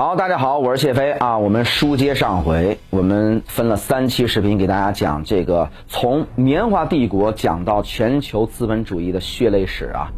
好，大家好，我是谢飞啊。我们书接上回，我们分了三期视频给大家讲这个从棉花帝国讲到全球资本主义的血泪史啊。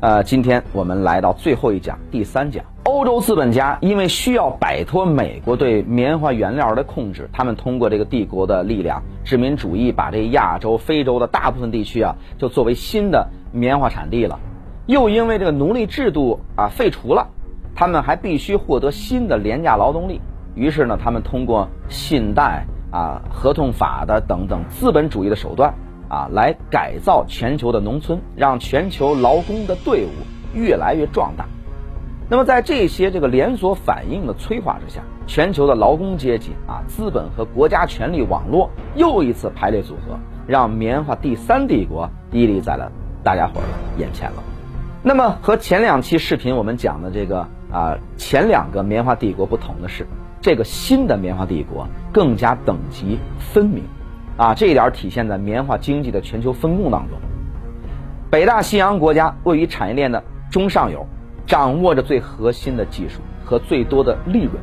呃，今天我们来到最后一讲，第三讲。欧洲资本家因为需要摆脱美国对棉花原料的控制，他们通过这个帝国的力量，殖民主义把这亚洲、非洲的大部分地区啊，就作为新的棉花产地了。又因为这个奴隶制度啊废除了。他们还必须获得新的廉价劳动力，于是呢，他们通过信贷啊、合同法的等等资本主义的手段啊，来改造全球的农村，让全球劳工的队伍越来越壮大。那么，在这些这个连锁反应的催化之下，全球的劳工阶级啊、资本和国家权力网络又一次排列组合，让棉花第三帝国屹立在了大家伙儿眼前了。那么，和前两期视频我们讲的这个。啊，前两个棉花帝国不同的是，这个新的棉花帝国更加等级分明，啊，这一点体现在棉花经济的全球分工当中。北大西洋国家位于产业链的中上游，掌握着最核心的技术和最多的利润；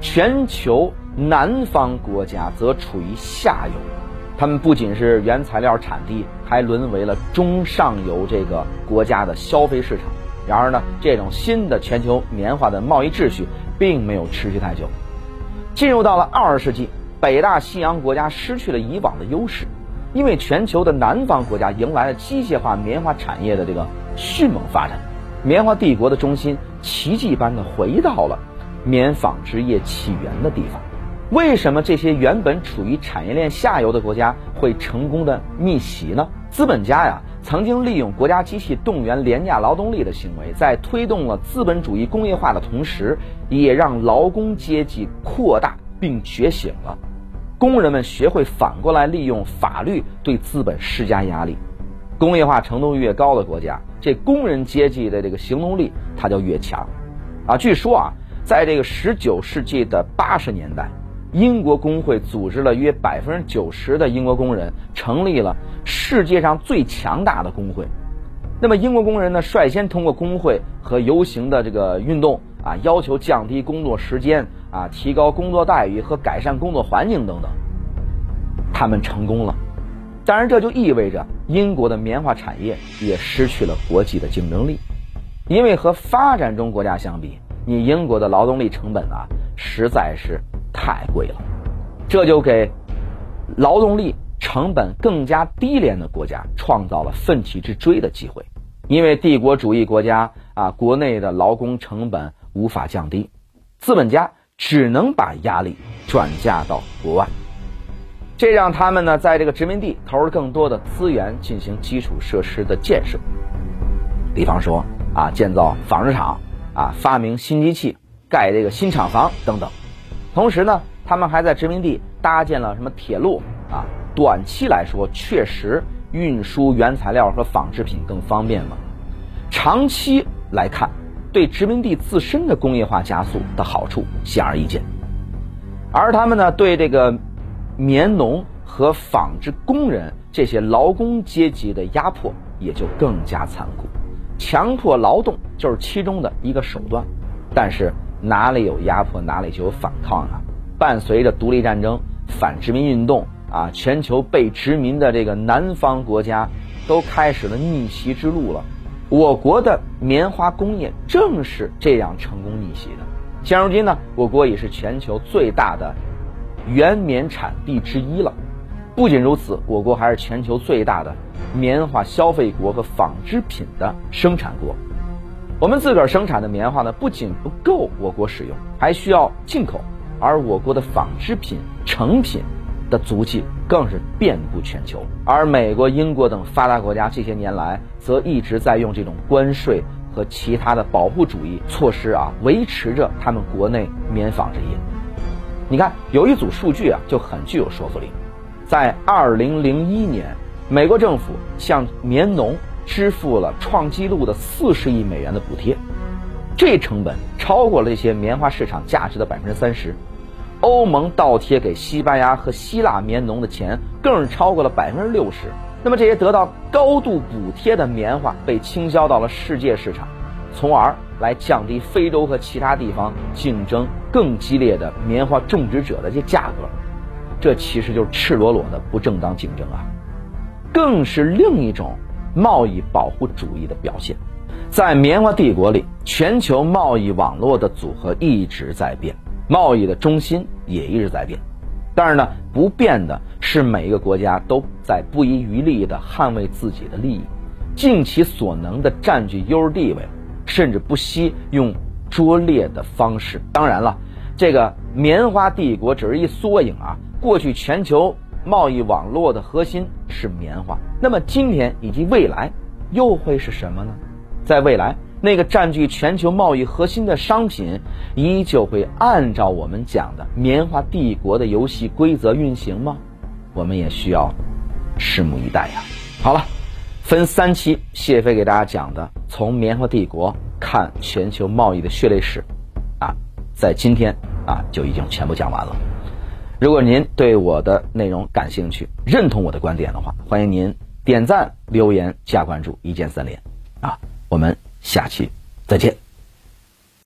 全球南方国家则处于下游，他们不仅是原材料产地，还沦为了中上游这个国家的消费市场。然而呢，这种新的全球棉花的贸易秩序并没有持续太久。进入到了二十世纪，北大西洋国家失去了以往的优势，因为全球的南方国家迎来了机械化棉花产业的这个迅猛发展，棉花帝国的中心奇迹般的回到了棉纺织业起源的地方。为什么这些原本处于产业链下游的国家会成功的逆袭呢？资本家呀。曾经利用国家机器动员廉价劳动力的行为，在推动了资本主义工业化的同时，也让劳工阶级扩大并觉醒了。工人们学会反过来利用法律对资本施加压力。工业化程度越高的国家，这工人阶级的这个行动力它就越强。啊，据说啊，在这个十九世纪的八十年代。英国工会组织了约百分之九十的英国工人，成立了世界上最强大的工会。那么，英国工人呢，率先通过工会和游行的这个运动啊，要求降低工作时间啊，提高工作待遇和改善工作环境等等。他们成功了，当然这就意味着英国的棉花产业也失去了国际的竞争力，因为和发展中国家相比，你英国的劳动力成本啊，实在是。太贵了，这就给劳动力成本更加低廉的国家创造了奋起直追的机会。因为帝国主义国家啊，国内的劳工成本无法降低，资本家只能把压力转嫁到国外，这让他们呢在这个殖民地投入更多的资源进行基础设施的建设，比方说啊建造纺织厂啊，发明新机器，盖这个新厂房等等。同时呢，他们还在殖民地搭建了什么铁路啊？短期来说，确实运输原材料和纺织品更方便了。长期来看，对殖民地自身的工业化加速的好处显而易见。而他们呢，对这个棉农和纺织工人这些劳工阶级的压迫也就更加残酷。强迫劳动就是其中的一个手段，但是。哪里有压迫，哪里就有反抗啊！伴随着独立战争、反殖民运动啊，全球被殖民的这个南方国家都开始了逆袭之路了。我国的棉花工业正是这样成功逆袭的。现如今呢，我国已是全球最大的原棉产地之一了。不仅如此，我国还是全球最大的棉花消费国和纺织品的生产国。我们自个儿生产的棉花呢，不仅不够我国使用，还需要进口。而我国的纺织品成品的足迹更是遍布全球。而美国、英国等发达国家这些年来，则一直在用这种关税和其他的保护主义措施啊，维持着他们国内棉纺织业。你看，有一组数据啊，就很具有说服力。在二零零一年，美国政府向棉农。支付了创纪录的四十亿美元的补贴，这成本超过了这些棉花市场价值的百分之三十。欧盟倒贴给西班牙和希腊棉农的钱更是超过了百分之六十。那么这些得到高度补贴的棉花被倾销到了世界市场，从而来降低非洲和其他地方竞争更激烈的棉花种植者的这价格，这其实就是赤裸裸的不正当竞争啊，更是另一种贸易保护主义的表现。在棉花帝国里，全球贸易网络的组合一直在变，贸易的中心也一直在变。但是呢，不变的是每一个国家都在不遗余力地捍卫自己的利益，尽其所能地占据优势地位，甚至不惜用拙劣的方式。当然了，这个棉花帝国只是一缩影啊。过去全球贸易网络的核心是棉花，那么今天以及未来又会是什么呢？在未来。那个占据全球贸易核心的商品，依旧会按照我们讲的棉花帝国的游戏规则运行吗？我们也需要拭目以待呀。好了，分三期，谢飞给大家讲的从棉花帝国看全球贸易的血泪史，啊，在今天啊就已经全部讲完了。如果您对我的内容感兴趣，认同我的观点的话，欢迎您点赞、留言、加关注，一键三连啊，我们。下期再见。